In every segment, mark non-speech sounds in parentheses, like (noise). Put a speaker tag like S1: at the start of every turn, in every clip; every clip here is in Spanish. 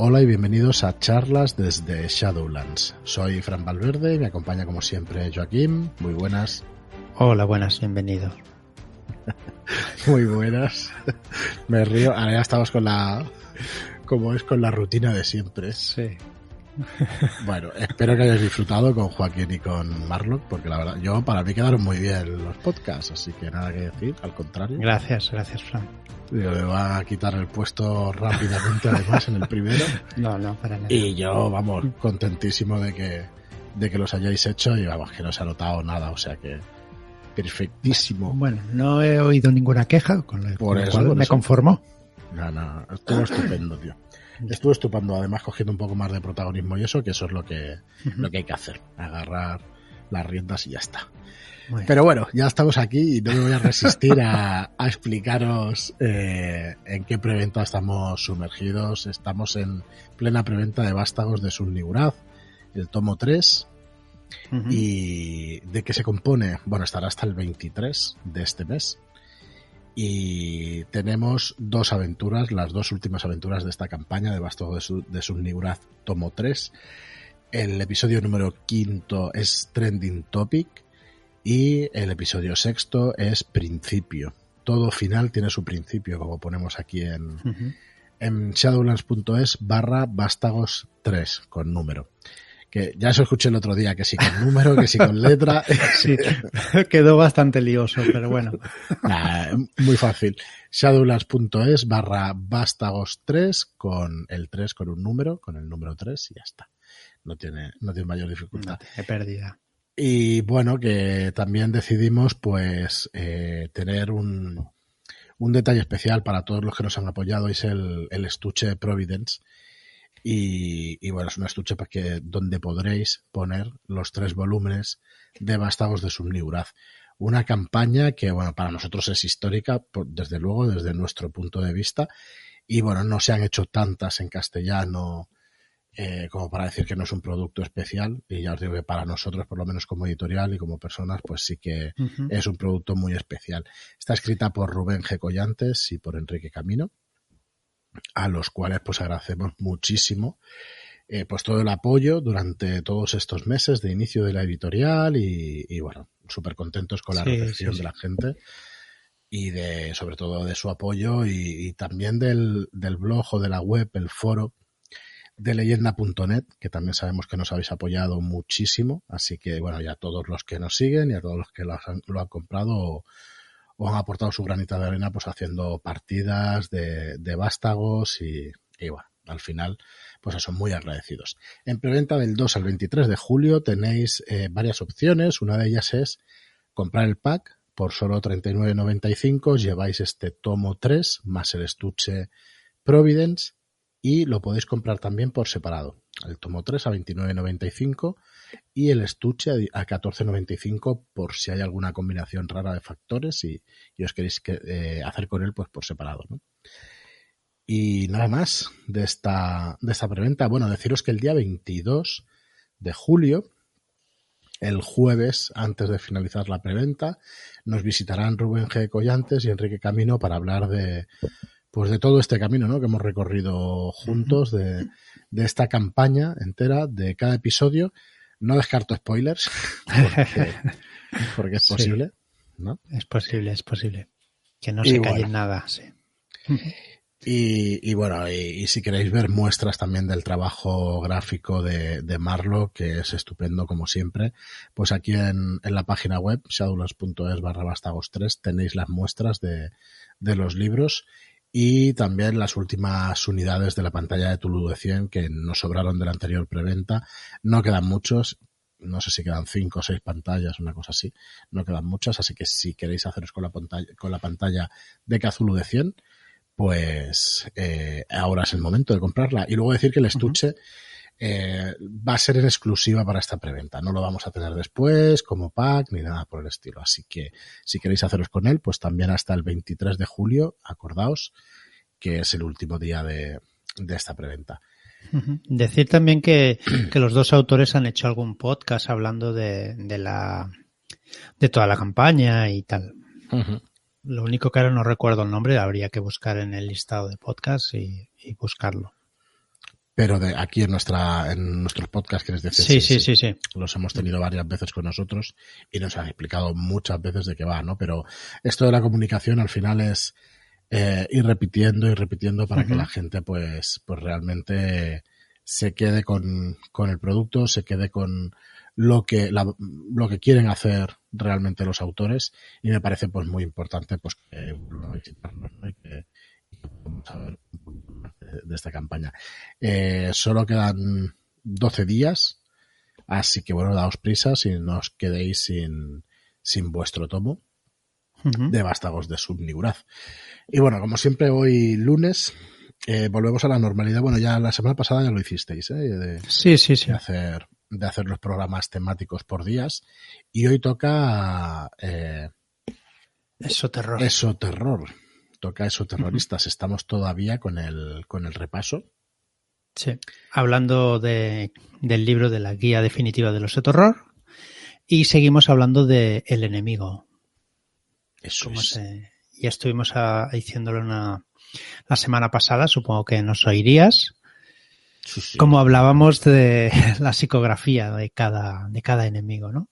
S1: Hola y bienvenidos a charlas desde Shadowlands. Soy Fran Valverde y me acompaña como siempre Joaquín. Muy buenas.
S2: Hola, buenas, bienvenidos. (laughs)
S1: Muy buenas. Me río. Ahora ya estamos con la. como es con la rutina de siempre.
S2: Sí. (laughs)
S1: Bueno, espero que hayáis disfrutado con Joaquín y con Marlock, porque la verdad, yo para mí quedaron muy bien los podcasts, así que nada que decir, al contrario.
S2: Gracias, gracias, Fran.
S1: Digo, le va a quitar el puesto rápidamente además en el primero.
S2: No, no, para nada.
S1: Y yo, vamos, contentísimo de que, de que los hayáis hecho y vamos, que no se ha notado nada, o sea que perfectísimo.
S2: Bueno, no he oído ninguna queja, con lo
S1: Por eso,
S2: cual
S1: por
S2: me
S1: eso.
S2: conformo.
S1: No, no, estuvo estupendo, tío. Estuvo estupendo, además cogiendo un poco más de protagonismo y eso, que eso es lo que, lo que hay que hacer, agarrar las riendas y ya está. Pero bueno, ya estamos aquí y no me voy a resistir a, a explicaros eh, en qué preventa estamos sumergidos. Estamos en plena preventa de Vástagos de Sunniguraz, el tomo 3.
S2: Ujú.
S1: ¿Y de qué se compone? Bueno, estará hasta el 23 de este mes. Y tenemos dos aventuras, las dos últimas aventuras de esta campaña de Vástagos de, Su- de Sunniguraz, tomo 3. El episodio número quinto es Trending Topic y el episodio sexto es Principio. Todo final tiene su principio, como ponemos aquí en, en shadowlands.es barra vástagos 3 con número. Que ya eso escuché el otro día, que sí con número, que sí con letra. (laughs)
S2: Sí, (laughs) quedó bastante lioso, pero bueno. (laughs)
S1: Nah, muy fácil. Shadowlands.es barra vástagos 3 con el 3 con un número, con el número 3 y ya está. No tiene, no tiene mayor dificultad.
S2: No, he pérdida.
S1: Y bueno, que también decidimos pues eh, tener un, un detalle especial para todos los que nos han apoyado, es el, el estuche Providence. Y, y bueno, es un estuche para que, donde podréis poner los tres volúmenes de Vástagos de Subniguraz. Una campaña que, bueno, para nosotros es histórica, por- desde luego, desde nuestro punto de vista. Y bueno, no se han hecho tantas en castellano eh, como para decir que no es un producto especial. Y ya os digo que para nosotros, por lo menos como editorial y como personas, pues sí que es un producto muy especial. Está escrita por Rubén G. Collantes y por Enrique Camino, a los cuales pues agradecemos muchísimo eh, pues todo el apoyo durante todos estos meses de inicio de la editorial y, y, bueno, súper contentos con la
S2: Sí,
S1: recepción
S2: sí, sí.
S1: de la gente y de sobre todo de su apoyo y, y también del, del blog o de la web, el foro de leyenda.net, que también sabemos que nos habéis apoyado muchísimo, así que bueno, ya a todos los que nos siguen y a todos los que lo han, lo han comprado o, han aportado su granita de arena pues haciendo partidas de, de vástagos y, bueno, al final pues eso, muy agradecidos. En preventa del 2 al 23 de julio tenéis eh, varias opciones, una de ellas es comprar el pack por solo 39.95, os lleváis este tomo 3 más el estuche Providence y lo podéis comprar también por separado. El tomo 3 a 29.95 y el estuche a 14.95 por si hay alguna combinación rara de factores y, y os queréis que, eh, hacer con él pues por separado. ¿no? Y nada más de esta, de esta preventa. Bueno, deciros que el día 22 de julio, el jueves, antes de finalizar la preventa, nos visitarán Rubén G. Collantes y Enrique Camino para hablar de, pues de todo este camino ¿no? que hemos recorrido juntos, de, de esta campaña entera, de cada episodio. No descarto spoilers, porque, (laughs) porque es
S2: Sí.
S1: posible, ¿no?
S2: Es posible, es posible. Que no
S1: Y
S2: se calle
S1: bueno.
S2: nada, sí.
S1: Y, y bueno, y, y si queréis ver muestras también del trabajo gráfico de, de Marlo, que es estupendo como siempre, pues aquí en, en la página web, shadowlands.es barra vástagos 3, tenéis las muestras de, de los libros y también las últimas unidades de la pantalla de Tulu de 100 que nos sobraron de la anterior preventa. No quedan muchos, no sé si quedan cinco o seis pantallas, una cosa así. No quedan muchas, así que si queréis haceros con la pantalla, con la pantalla de Cthulhu de 100, pues eh, ahora es el momento de comprarla. Y luego decir que el estuche eh, va a ser en exclusiva para esta preventa. No lo vamos a tener después como pack ni nada por el estilo. Así que si queréis haceros con él, pues también hasta el 23 de julio, acordaos que es el último día de, de esta preventa.
S2: Decir también que, (clears throat) que los dos autores han hecho algún podcast hablando de, de la de toda la campaña y tal. Lo único que ahora no recuerdo el nombre, habría que buscar en el listado de podcast y, y buscarlo.
S1: Pero de aquí en nuestra en nuestros podcasts que les decía
S2: sí, sí, sí, sí,
S1: los hemos tenido varias veces con nosotros y nos han explicado muchas veces de qué va no pero esto de la comunicación al final es eh, ir repitiendo y repitiendo para que la gente pues pues realmente se quede con, con el producto se quede con lo que la- lo que quieren hacer realmente los autores. Y me parece pues muy importante pues que, un poquito más de, de esta campaña eh, solo quedan 12 días, así que bueno, daos prisa si no os quedéis sin, sin vuestro tomo
S2: Ujú.
S1: de Vástagos de Subniguraz. Y bueno, como siempre hoy lunes, eh, volvemos a la normalidad. Bueno, ya la semana pasada ya lo hicisteis, ¿eh? de,
S2: Sí, sí, sí.
S1: de hacer de hacer los programas temáticos por días y hoy toca eh,
S2: Eso terror.
S1: eso terror toca eso terroristas estamos todavía con el con el repaso
S2: Sí. Hablando de, del libro de la guía definitiva del oso terror. Y seguimos hablando de El enemigo.
S1: eso
S2: Como
S1: es.
S2: se, ya estuvimos a- diciéndolo una, la semana pasada, supongo que nos oirías.
S1: Sí, sí.
S2: Como hablábamos de (laughs) la psicografía de cada, de cada enemigo, ¿no?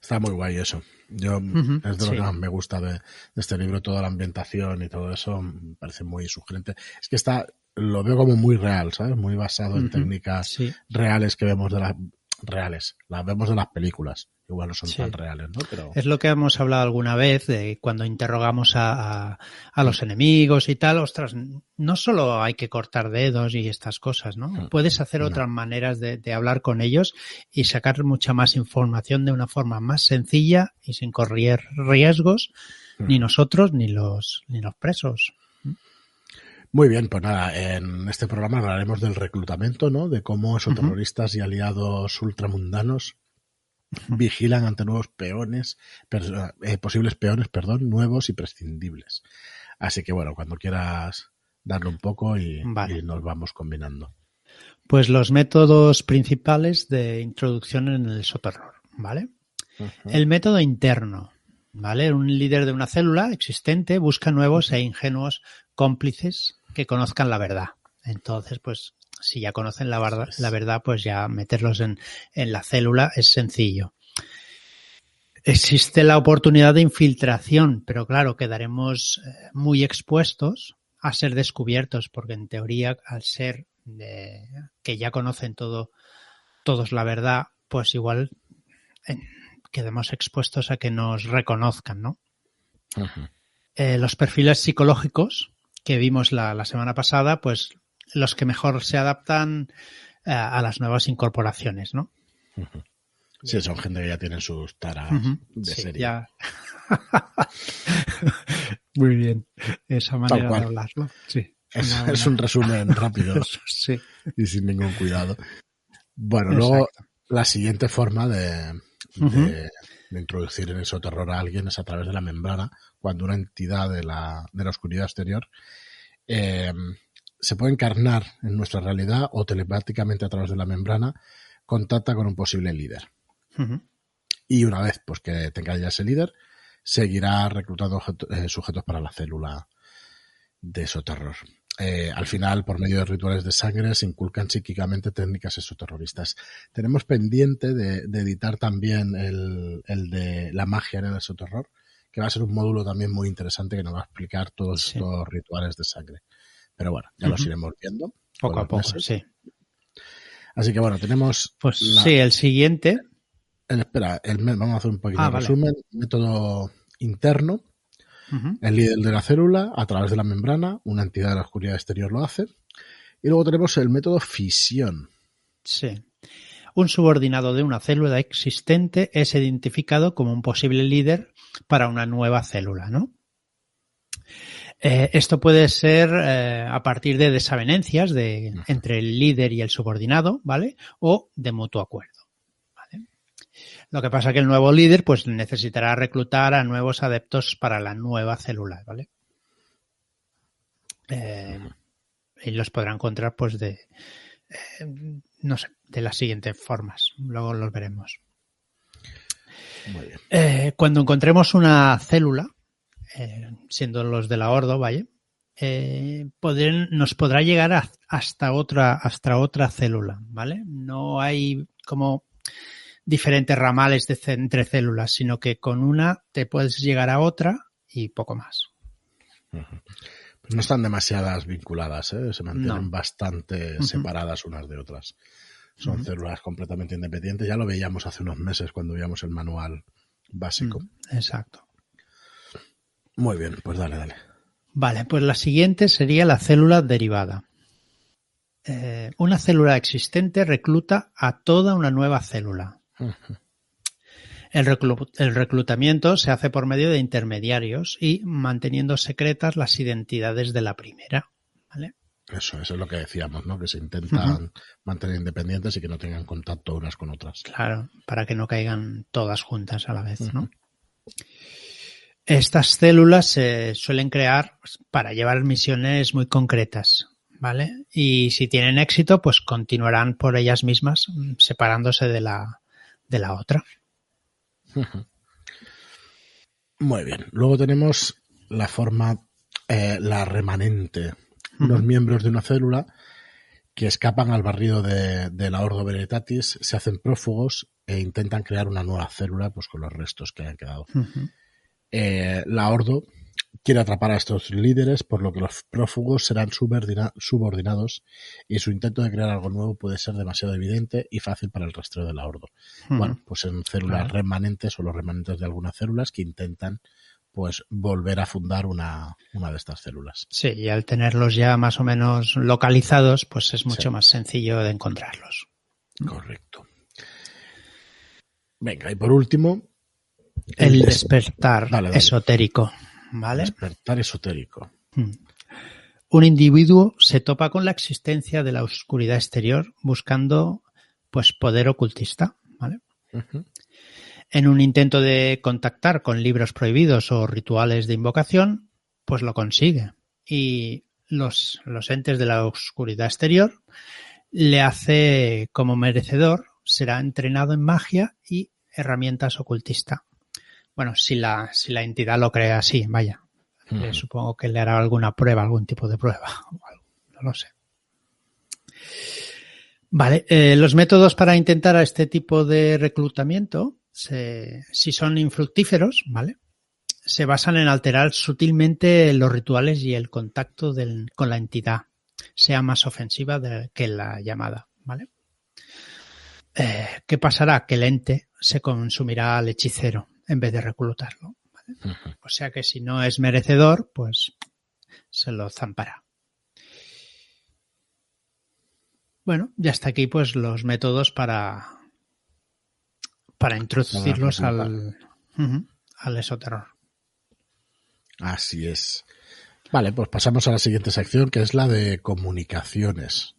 S1: Está muy guay eso. Yo es de lo
S2: sí.
S1: que más me gusta de, de este libro, toda la ambientación y todo eso, me parece muy sugerente. Es que está, lo veo como muy real, ¿sabes? Muy basado en técnicas
S2: Sí.
S1: reales que vemos de las reales, las vemos de las películas. Igual no son
S2: Sí.
S1: tan reales, ¿no? Pero
S2: Es lo que hemos hablado alguna vez de cuando interrogamos a, a, a los enemigos y tal. Ostras, no solo hay que cortar dedos y estas cosas, ¿no?
S1: Mm.
S2: Puedes hacer
S1: No.
S2: otras maneras de, de hablar con ellos y sacar mucha más información de una forma más sencilla y sin correr riesgos ni nosotros ni los ni los presos.
S1: Muy bien, pues nada, en este programa hablaremos del reclutamiento, ¿no? De cómo esos terroristas y aliados ultramundanos vigilan ante nuevos peones, per- eh, posibles peones, perdón, nuevos y prescindibles. Así que bueno, cuando quieras darle un poco y,
S2: Vale.
S1: y nos vamos combinando.
S2: Pues los métodos principales de introducción en el soterror, ¿vale? El método interno, ¿vale? Un líder de una célula existente busca nuevos e ingenuos cómplices que conozcan la verdad. Entonces, pues, si ya conocen la verdad, la verdad pues ya meterlos en, en la célula es sencillo. Existe la oportunidad de infiltración, pero claro, quedaremos eh, muy expuestos a ser descubiertos, porque en teoría, al ser de, que ya conocen todo, todos la verdad, pues igual eh, quedemos expuestos a que nos reconozcan, ¿no? Eh, los perfiles psicológicos que vimos la, la semana pasada, pues los que mejor se adaptan eh, a las nuevas incorporaciones, ¿no?
S1: Sí, son gente que ya tienen sus taras de
S2: Sí,
S1: serie.
S2: ya. (laughs) Muy bien. Esa manera de hablarlo. Sí.
S1: Es, un resumen (laughs) rápido
S2: Sí.
S1: y sin ningún cuidado. Bueno, luego la siguiente forma de. De introducir en eso terror a alguien es a través de la membrana, cuando una entidad de la, de la oscuridad exterior eh, se puede encarnar en nuestra realidad o telepáticamente a través de la membrana contacta con un posible líder. Y una vez pues que tenga ya ese líder, seguirá reclutando eh, sujetos para la célula de esoterror. Eh, al final, por medio de rituales de sangre, se inculcan psíquicamente técnicas esoterroristas. Tenemos pendiente de, de editar también el, el de la magia en el esoterror, que va a ser un módulo también muy interesante que nos va a explicar todos
S2: Sí.
S1: estos rituales de sangre. Pero bueno, ya los
S2: Ujú.
S1: iremos viendo.
S2: Poco a
S1: los
S2: poco,
S1: meses.
S2: sí.
S1: Así que bueno, tenemos
S2: Pues
S1: la-
S2: sí, el siguiente.
S1: el- espera, el, vamos a hacer un pequeño
S2: Ah, vale.
S1: resumen. Método interno, El líder de la célula, a través de la membrana, una entidad de la oscuridad exterior lo hace. Y luego tenemos el método fisión.
S2: Sí. Un subordinado de una célula existente es identificado como un posible líder para una nueva célula, ¿no? Eh, esto puede ser eh, a partir de desavenencias de, entre el líder y el subordinado, ¿vale? O de mutuo acuerdo. Lo que pasa es que el nuevo líder pues necesitará reclutar a nuevos adeptos para la nueva célula, ¿vale? Eh, y los podrá encontrar pues de, eh, no sé, de las siguientes formas. Luego los veremos.
S1: Muy bien.
S2: Eh, cuando encontremos una célula, siendo los de la Ordo, ¿vale? eh, nos podrá llegar hasta otra, hasta otra célula, ¿vale? No hay como diferentes ramales de, entre células, sino que con una te puedes llegar a otra y poco más.
S1: no están demasiadas vinculadas, ¿eh? se mantienen bastante separadas unas de otras. Son células completamente independientes. Ya lo veíamos hace unos meses cuando veíamos el manual básico.
S2: Exacto.
S1: Muy bien, pues dale, dale.
S2: Vale, pues la siguiente sería la célula derivada. Eh, una célula existente recluta a toda una nueva célula. (laughs) El, reclutamiento se hace por medio de intermediarios y manteniendo secretas las identidades de la primera. ¿vale?
S1: Eso, eso es lo que decíamos, ¿no? Que se intentan mantener independientes y que no tengan contacto unas con otras.
S2: Claro, para que no caigan todas juntas a la vez, ¿no? Estas células se suelen crear para llevar misiones muy concretas, ¿vale? Y si tienen éxito, pues continuarán por ellas mismas, separándose de la, de la otra. (laughs)
S1: Muy bien. Luego tenemos la forma, eh, la remanente. Los miembros de una célula que escapan al barrido de, la Ordo Veritatis, se hacen prófugos e intentan crear una nueva célula pues con los restos que han quedado. Eh, la Ordo quiere atrapar a estos líderes, por lo que los prófugos serán subordinados y su intento de crear algo nuevo puede ser demasiado evidente y fácil para el rastreo de la Ordo. Bueno, pues en células remanentes o los remanentes de algunas células que intentan pues volver a fundar una, una de estas células.
S2: Sí, y al tenerlos ya más o menos localizados, pues es mucho más sencillo de encontrarlos.
S1: Correcto. Venga, y por último.
S2: El, despertar esotérico. ¿Vale?
S1: Despertar esotérico. Hmm.
S2: Un individuo se topa con la existencia de la oscuridad exterior buscando pues poder ocultista, ¿vale? En un intento de contactar con libros prohibidos o rituales de invocación, pues lo consigue. Y los, los entes de la oscuridad exterior le hace como merecedor, será entrenado en magia y herramientas ocultista. Bueno, si la, si la entidad lo cree así, vaya. Supongo que le hará alguna prueba, algún tipo de prueba. (laughs) No lo sé. Vale, eh, los métodos para intentar a este tipo de reclutamiento, si son infructíferos, ¿vale? Se basan en alterar sutilmente los rituales y el contacto con la entidad, sea más ofensiva que la llamada, ¿vale? Eh, ¿Qué pasará? Que el ente se consumirá al hechicero en vez de reclutarlo. O sea que si no es merecedor, pues se lo zampará. Bueno, ya está aquí pues los métodos para para introducirlos al, al esoterror.
S1: Así es. Vale, pues pasamos a la siguiente sección que es la de comunicaciones.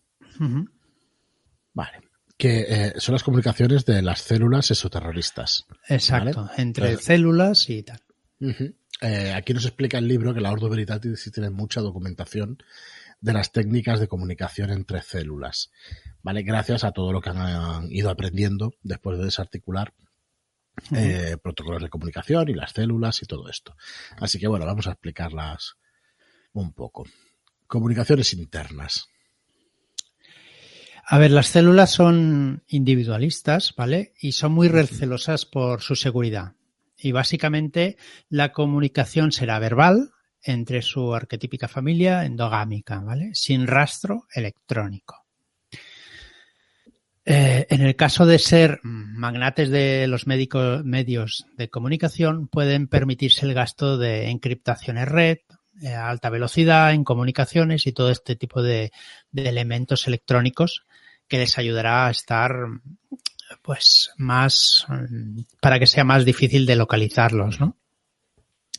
S1: Vale que eh, son las comunicaciones de las células esoterroristas.
S2: Exacto, entre células y tal.
S1: Eh, aquí nos explica el libro que la Ordo Veritatis tiene mucha documentación de las técnicas de comunicación entre células. ¿Vale? Gracias a todo lo que han ido aprendiendo después de desarticular eh, protocolos de comunicación y las células y todo esto. Así que bueno, vamos a explicarlas un poco. Comunicaciones internas.
S2: A ver, las células son individualistas, ¿vale? Y son muy recelosas por su seguridad. Y básicamente la comunicación será verbal entre su arquetípica familia endogámica, ¿vale? Sin rastro electrónico. Eh, en el caso de ser magnates de los medios de comunicación, pueden permitirse el gasto de encriptaciones red, a alta velocidad en comunicaciones y todo este tipo de elementos electrónicos que les ayudará a estar pues más para que sea más difícil de localizarlos, ¿no?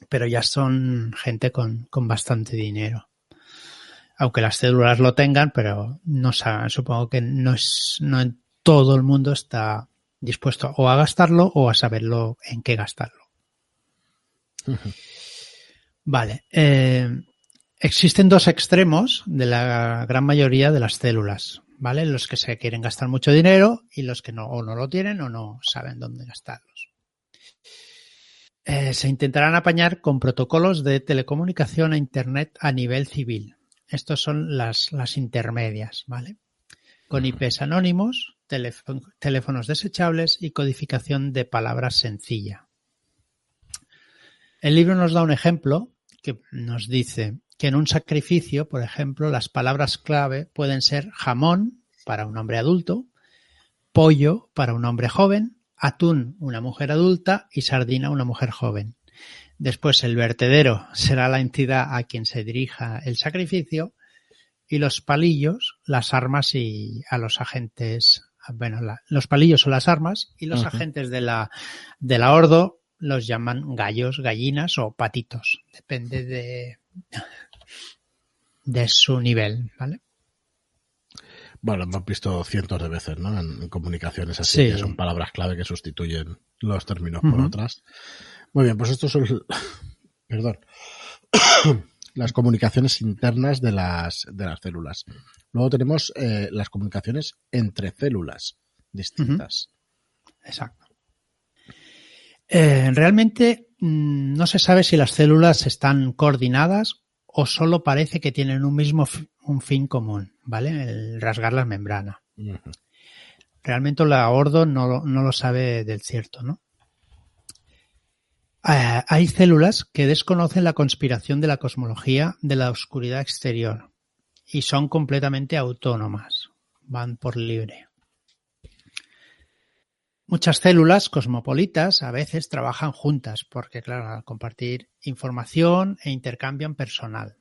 S2: Pero ya son gente con, con bastante dinero. Aunque las células lo tengan, pero no supongo que no es, no en todo el mundo está dispuesto o a gastarlo o a saberlo en qué gastarlo. Vale. Eh, existen dos extremos de la gran mayoría de las células. ¿vale? Los que se quieren gastar mucho dinero y los que no, o no lo tienen o no saben dónde gastarlos. eh, se intentarán apañar con protocolos de telecomunicación a Internet a nivel civil. Estos son las, las intermedias, ¿vale? Con IPs anónimos, teléfonos desechables y codificación de palabras sencilla. El libro nos da un ejemplo que nos dice que en un sacrificio, por ejemplo, las palabras clave pueden ser jamón para un hombre adulto, pollo para un hombre joven, atún una mujer adulta y sardina una mujer joven. Después el vertedero será la entidad a quien se dirija el sacrificio y los palillos, las armas y a los agentes, bueno, los palillos son las armas y los agentes de la, de la ordo los llaman gallos, gallinas o patitos. Depende de, de su nivel, ¿vale?
S1: Bueno, hemos visto cientos de veces, ¿no? En, comunicaciones así, que son palabras clave que sustituyen los términos por otras. Muy bien, pues estos son, (coughs) perdón, (coughs) las comunicaciones internas de las, de las células. Luego tenemos eh, las comunicaciones entre células distintas.
S2: Exacto. Eh, realmente mm, no se sabe si las células están coordinadas o solo parece que tienen un mismo un fin común, ¿vale? El rasgar la membrana. Realmente la Ordo no, lo sabe del cierto, ¿no? Eh, hay células que desconocen la conspiración de la cosmología de la oscuridad exterior y son completamente autónomas, van por libre. Muchas células cosmopolitas a veces trabajan juntas porque, claro, al compartir información e intercambian personal.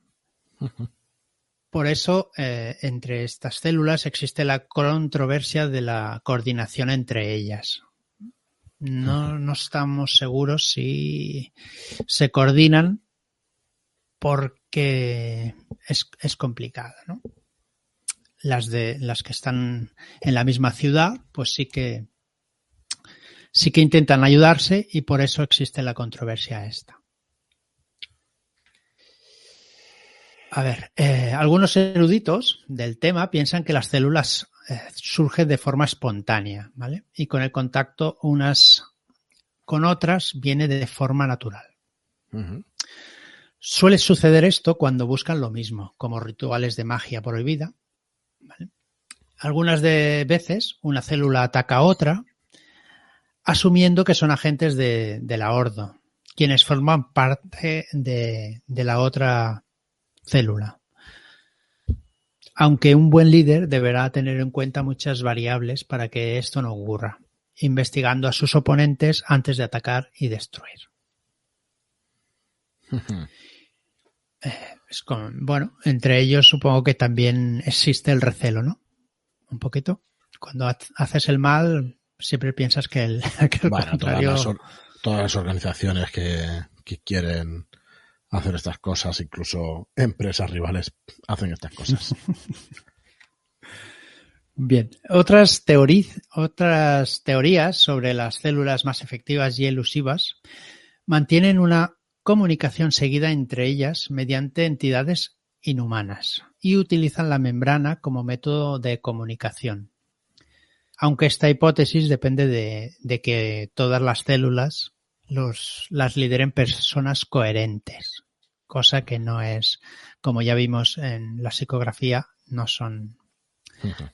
S2: Por eso, eh, entre estas células existe la controversia de la coordinación entre ellas. No, no estamos seguros si se coordinan porque es, es complicado, ¿no? Las de las que están en la misma ciudad, pues sí que sí que intentan ayudarse y por eso existe la controversia esta. A ver, eh, algunos eruditos del tema piensan que las células eh, surgen de forma espontánea, ¿vale? Y con el contacto unas con otras viene de forma natural. Suele suceder esto cuando buscan lo mismo, como rituales de magia prohibida. Algunas de veces una célula ataca a otra asumiendo que son agentes de, la Ordo, quienes forman parte de, la otra célula. Aunque un buen líder deberá tener en cuenta muchas variables para que esto no ocurra, investigando a sus oponentes antes de atacar y destruir. Bueno, entre ellos supongo que también existe el recelo, ¿no? Un poquito. Cuando haces el mal, siempre piensas (laughs) que el,
S1: bueno, todas, las, organizaciones que, quieren hacer estas cosas, incluso empresas rivales hacen estas cosas. (laughs)
S2: Bien, otras, otras teorías sobre las células más efectivas y elusivas mantienen una comunicación seguida entre ellas mediante entidades inhumanas y utilizan la membrana como método de comunicación aunque esta hipótesis depende de, que todas las células los, las lideren personas coherentes, cosa que no es, como ya vimos en la psicografía, no son,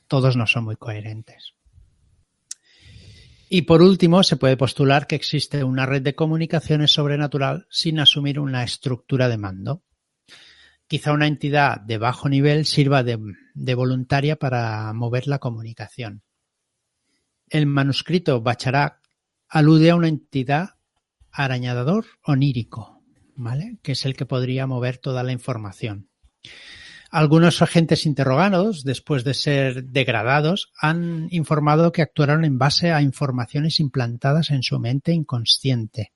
S2: todos no son muy coherentes. Y por último, se puede postular que existe una red de comunicaciones sobrenatural sin asumir una estructura de mando. Quizá una entidad de bajo nivel sirva de voluntaria para mover la comunicación el manuscrito Bacharak alude a una entidad arañador onírico, ¿vale? Que es el que podría mover toda la información. Algunos agentes interrogados, después de ser degradados, han informado que actuaron en base a informaciones implantadas en su mente inconsciente.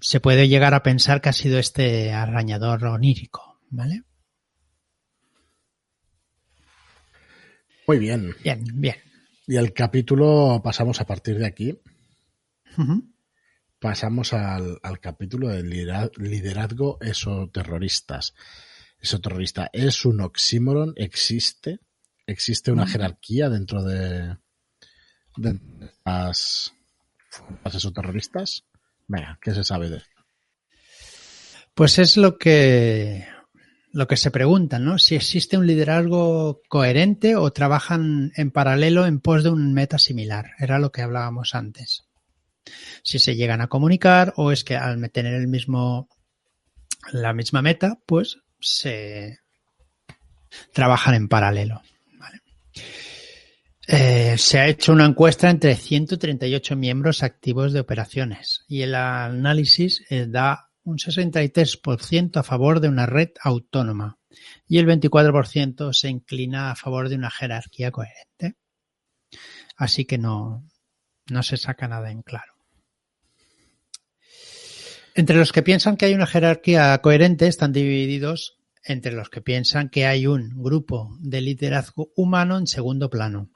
S2: Se puede llegar a pensar que ha sido este arañador onírico, ¿vale?
S1: Muy bien.
S2: Bien, bien.
S1: Y el capítulo pasamos a partir de aquí. Pasamos al, capítulo de liderazgo esoterroristas. Esoterrorista es un oxímoron, existe, existe una jerarquía dentro de, las, esoterroristas. Venga, ¿qué se sabe de esto?
S2: Pues es lo que lo que se preguntan, ¿no? Si existe un liderazgo coherente o trabajan en paralelo en pos de un meta similar. Era lo que hablábamos antes. Si se llegan a comunicar o es que al tener el mismo la misma meta, pues se trabajan en paralelo. Eh, se ha hecho una encuesta entre 138 miembros activos de operaciones y el análisis eh, da un 63% a favor de una red autónoma y el 24% se inclina a favor de una jerarquía coherente. Así que no, no se saca nada en claro. Entre los que piensan que hay una jerarquía coherente están divididos entre los que piensan que hay un grupo de liderazgo humano en segundo plano,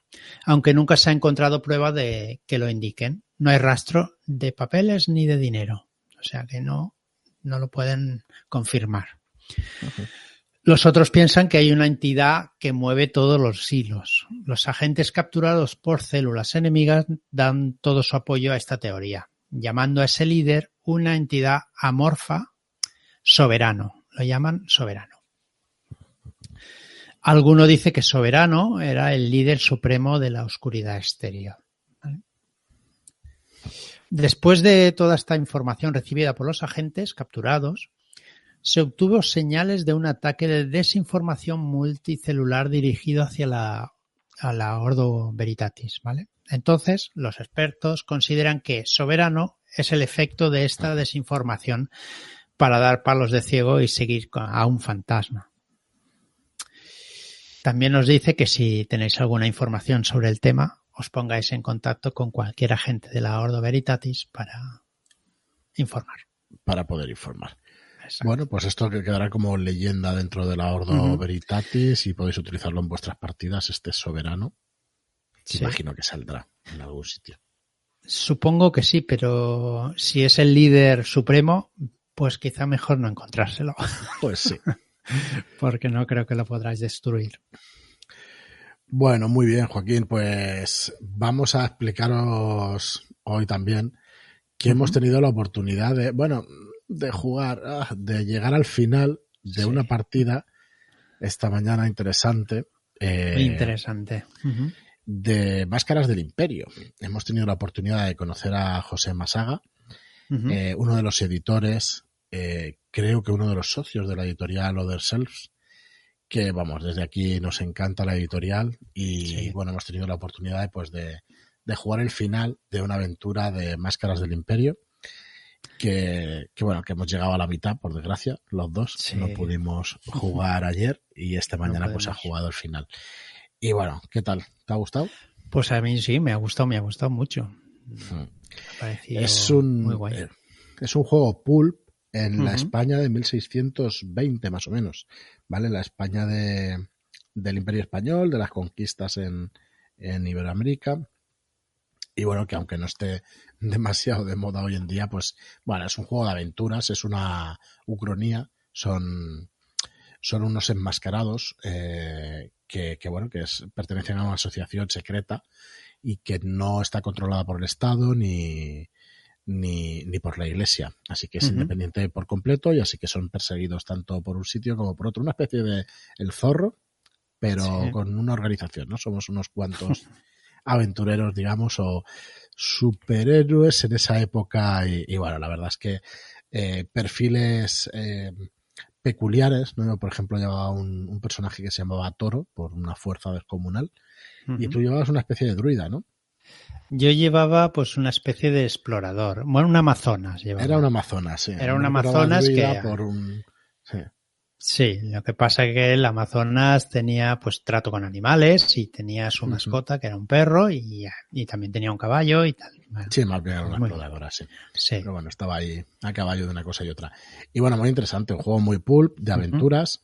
S2: aunque nunca se ha encontrado prueba de que lo indiquen. No hay rastro de papeles ni de dinero. O sea que no, no lo pueden confirmar. Los otros piensan que hay una entidad que mueve todos los hilos. Los agentes capturados por células enemigas dan todo su apoyo a esta teoría, llamando a ese líder una entidad amorfa soberano. Lo llaman soberano. Alguno dice que soberano era el líder supremo de la oscuridad exterior. Después de toda esta información recibida por los agentes capturados, se obtuvo señales de un ataque de desinformación multicelular dirigido hacia la, a la Ordo Veritatis, ¿vale? Entonces, los expertos consideran que soberano es el efecto de esta desinformación para dar palos de ciego y seguir a un fantasma. También nos dice que si tenéis alguna información sobre el tema, os pongáis en contacto con cualquier agente de la Ordo Veritatis para informar.
S1: Para poder informar. Bueno, pues esto que quedará como leyenda dentro de la Ordo Veritatis y podéis utilizarlo en vuestras partidas, este soberano. Imagino que saldrá en algún sitio.
S2: Supongo que sí, pero si es el líder supremo, pues quizá mejor no encontrárselo.
S1: Pues sí. (laughs)
S2: Porque no creo que lo podráis destruir.
S1: Bueno, muy bien, Joaquín. Pues vamos a explicaros hoy también que hemos tenido la oportunidad de, bueno, de jugar, ah, de llegar al final de una partida esta mañana interesante.
S2: Eh, interesante.
S1: De Máscaras del Imperio. Hemos tenido la oportunidad de conocer a José Masaga, eh, uno de los editores, eh, creo que uno de los socios de la editorial Other Selves, que vamos, desde aquí nos encanta la editorial y bueno, hemos tenido la oportunidad pues, de, de, jugar el final de una aventura de Máscaras del Imperio. Que, que, bueno, que hemos llegado a la mitad, por desgracia, los dos. No pudimos jugar ayer y (laughs) esta mañana pues ha jugado el final. Y bueno, ¿qué tal? ¿Te ha gustado?
S2: Pues a mí sí, me ha gustado, me ha gustado mucho.
S1: Es un, muy guay. Eh, es un juego pulp en la España de 1620 más o menos, ¿vale? La España de, del Imperio Español, de las conquistas en, en Iberoamérica. Y bueno, que aunque no esté (laughs) demasiado de moda hoy en día, pues bueno, es un juego de aventuras, es una ucronía, son, son unos enmascarados eh, que, que, bueno, que es, pertenecen a una asociación secreta y que no está controlada por el Estado ni, ni, ni por la iglesia. Así que es independiente por completo y así que son perseguidos tanto por un sitio como por otro. Una especie de el zorro, pero con una organización, ¿no? Somos unos cuantos (laughs) aventureros, digamos, o superhéroes en esa época y, bueno, la verdad es que eh, perfiles eh, peculiares, ¿no? Por ejemplo, llevaba un, un, personaje que se llamaba Toro por una fuerza descomunal y tú llevabas una especie de druida, ¿no?
S2: Yo llevaba pues una especie de explorador, bueno, un Amazonas. Llevaba.
S1: Era un Amazonas, sí.
S2: Era un Amazonas que...
S1: Por un... sí.
S2: sí. lo que pasa es que el Amazonas tenía pues trato con animales y tenía su mascota que era un perro y, y también tenía un caballo y tal.
S1: sí, más bien era una exploradora, sí. sí. Pero bueno, estaba ahí a caballo de una cosa y otra. Y bueno, muy interesante, un juego muy pulp, de aventuras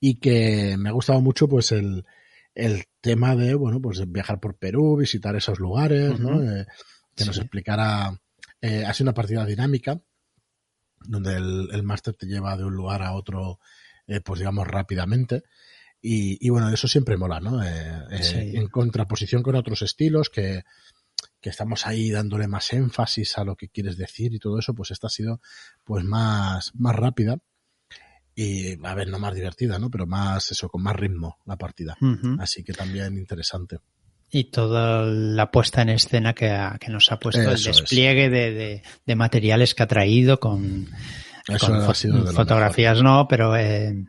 S1: y que me ha gustado mucho pues el el tema de, bueno, pues viajar por Perú, visitar esos lugares, ¿no? Eh, que nos explicara, eh, ha sido una partida dinámica, donde el, el máster te lleva de un lugar a otro, eh, pues digamos, rápidamente. Y, y, bueno, eso siempre mola, ¿no? Eh, eh en contraposición con otros estilos que, que estamos ahí dándole más énfasis a lo que quieres decir y todo eso, pues esta ha sido pues más, más rápida y a ver, no más divertida, ¿no? Pero más eso, con más ritmo la partida. Así que también interesante.
S2: Y toda la puesta en escena que, ha- que nos ha puesto el
S1: Eso
S2: despliegue de, de- de materiales que ha traído con, fo- fotografías, no, pero eh,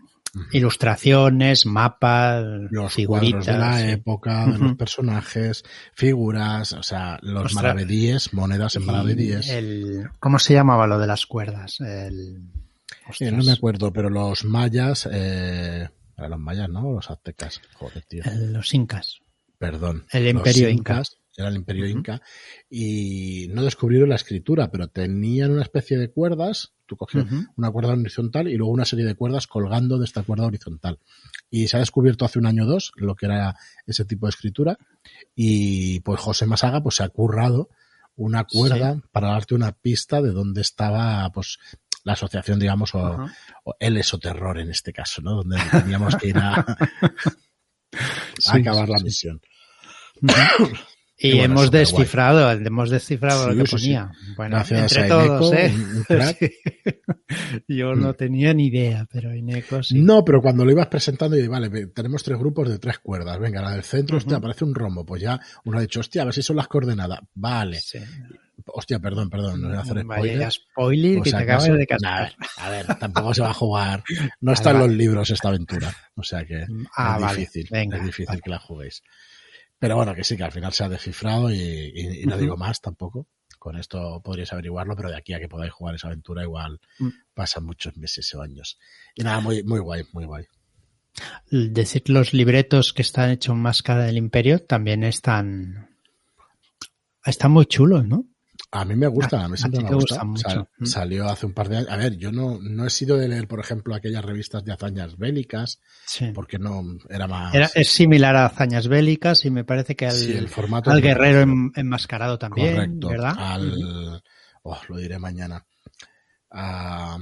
S2: ilustraciones, mapas,
S1: los
S2: figuritas.
S1: de la
S2: sí.
S1: época, de los personajes, figuras, o sea, los maravedíes, monedas en maravedíes.
S2: el- ¿Cómo se llamaba lo de las cuerdas? El,
S1: Eh, no me acuerdo, pero los mayas, eh, eran los mayas, ¿no? Los aztecas. Joder, tío.
S2: los incas.
S1: Perdón.
S2: el Imperio Inca.
S1: incas, Era el imperio inca. Y no descubrieron la escritura, pero tenían una especie de cuerdas. Tú cogías una cuerda horizontal y luego una serie de cuerdas colgando de esta cuerda horizontal. Y se ha descubierto hace un año o dos lo que era ese tipo de escritura. Y pues José Masaga pues se ha currado una cuerda para darte una pista de dónde estaba pues la asociación, digamos, o, o el esoterror en este caso, ¿no? Donde teníamos que ir a, (laughs) acabar
S2: sí,
S1: la
S2: sí.
S1: misión.
S2: Y,
S1: Y bueno,
S2: hemos descifrado, hemos descifrado
S1: Sí,
S2: lo que
S1: sí, sí.
S2: ponía. Bueno,
S1: Gracias
S2: entre
S1: a
S2: todos, ¿eh? (laughs) Yo no tenía ni idea, pero Ineco sí.
S1: No, pero cuando lo ibas presentando, y vale, tenemos tres grupos de tres cuerdas. Venga, la del centro,
S2: Ujú.
S1: hostia, aparece un rombo. Pues ya uno ha dicho, hostia, a ver si son las coordenadas. Vale. Hostia, perdón, perdón, no voy a hacer
S2: Vaya
S1: spoiler.
S2: spoiler
S1: Por
S2: que te acabas de
S1: Nah, a, ver, tampoco se va a jugar. (laughs) No está en los libros esta aventura. O sea que
S2: Ah,
S1: es
S2: vale.
S1: difícil.
S2: Venga,
S1: es difícil
S2: vale.
S1: que la juguéis. Pero bueno, que sí, que al final se ha descifrado y, y- y no digo más tampoco. Con esto podríais averiguarlo, pero de aquí a que podáis jugar esa aventura igual
S2: Mm.
S1: pasan muchos meses o años. Y nada, muy, muy guay, muy guay.
S2: Decir los libretos que están hechos en máscara del imperio también están están muy chulos, ¿no?
S1: A mí me gusta, a mí siempre me gusta.
S2: gusta mucho.
S1: Sal-
S2: Mm.
S1: salió hace un par de años. A ver, yo no, no he sido de leer, por ejemplo, aquellas revistas de hazañas bélicas,
S2: Sí.
S1: porque no era más.
S2: Era- es similar a hazañas bélicas y me parece que al,
S1: Sí, el formato
S2: al guerrero en- enmascarado también,
S1: Correcto.
S2: ¿verdad?
S1: Al, oh, lo diré mañana. A-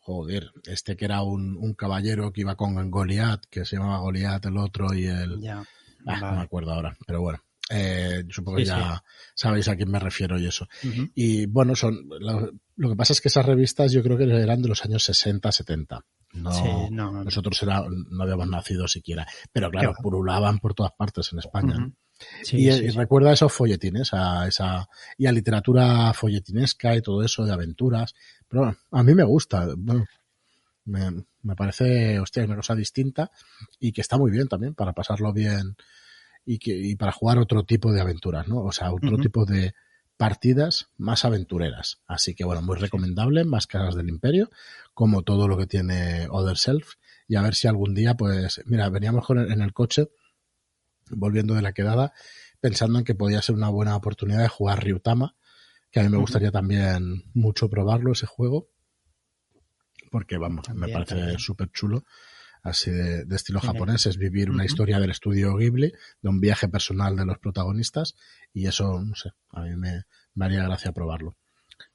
S1: joder, este que era un, un caballero que iba con Goliat, que se llamaba Goliat el otro y el,
S2: Ya.
S1: ah, no me acuerdo ahora, pero bueno, eh, supongo
S2: Sí,
S1: que ya sabéis a quién me refiero y eso. Y bueno, son, lo, lo que pasa es que esas revistas yo creo que eran de los años 60, 70. No,
S2: Sí, no, no.
S1: nosotros era, no habíamos nacido siquiera, pero claro, purulaban por todas partes en España. y, y recuerda esos folletines, a esa, y a literatura folletinesca y todo eso de aventuras. Pero bueno, a mí me gusta, bueno, me, me parece, hostia, una cosa distinta y que está muy bien también para pasarlo bien y, que, y para jugar otro tipo de aventuras, ¿no? O sea, otro tipo de partidas más aventureras. Así que bueno, muy recomendable, Máscaras del Imperio, como todo lo que tiene Other Self. Y a ver si algún día, pues, mira, veníamos con el- en el coche volviendo de la quedada, pensando en que podía ser una buena oportunidad de jugar Ryutama, que a mí me gustaría también mucho probarlo ese juego, porque vamos, me parece súper chulo, así de, de estilo japonés, es vivir una historia del estudio Ghibli, de un viaje personal de los protagonistas, y eso, no sé, a mí me, me haría gracia probarlo.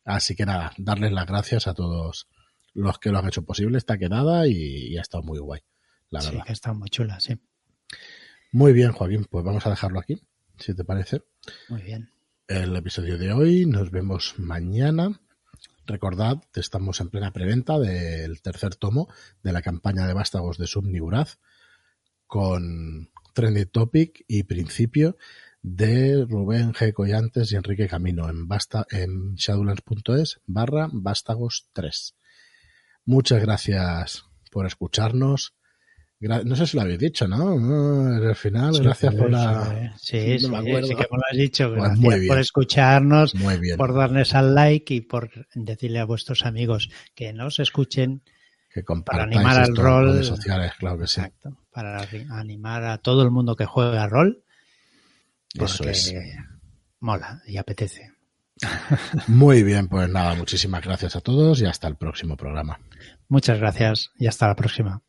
S1: Así que nada, darles las gracias a todos los que lo han hecho posible esta quedada y, y ha estado muy guay, la
S2: Sí,
S1: verdad.
S2: que está muy chula, sí.
S1: Muy bien, Joaquín, pues vamos a dejarlo aquí, si te parece.
S2: Muy bien.
S1: El episodio de hoy, nos vemos mañana. Recordad que estamos en plena preventa del tercer tomo de la campaña de vástagos de Subniguraz con Trendy Topic y principio de Rubén G. Collantes y Enrique Camino en, en shadowlands.es barra vástagos 3. Muchas gracias por escucharnos. No sé si lo habéis dicho, ¿no? No, Al final,
S2: Sí,
S1: gracias por la...
S2: Sí,
S1: no
S2: sí,
S1: me acuerdo.
S2: sí que me lo has dicho.
S1: Pues
S2: Gracias
S1: muy bien.
S2: por escucharnos,
S1: Muy bien.
S2: por darles al like y por decirle a vuestros amigos que nos escuchen.
S1: que compartáis
S2: animar al rol.
S1: redes sociales, claro que sí.
S2: Exacto. Para animar a todo el mundo que juega rol.
S1: Eso es.
S2: mola y apetece.
S1: Muy bien, pues nada, muchísimas gracias a todos y hasta el próximo programa.
S2: Muchas gracias y hasta la próxima.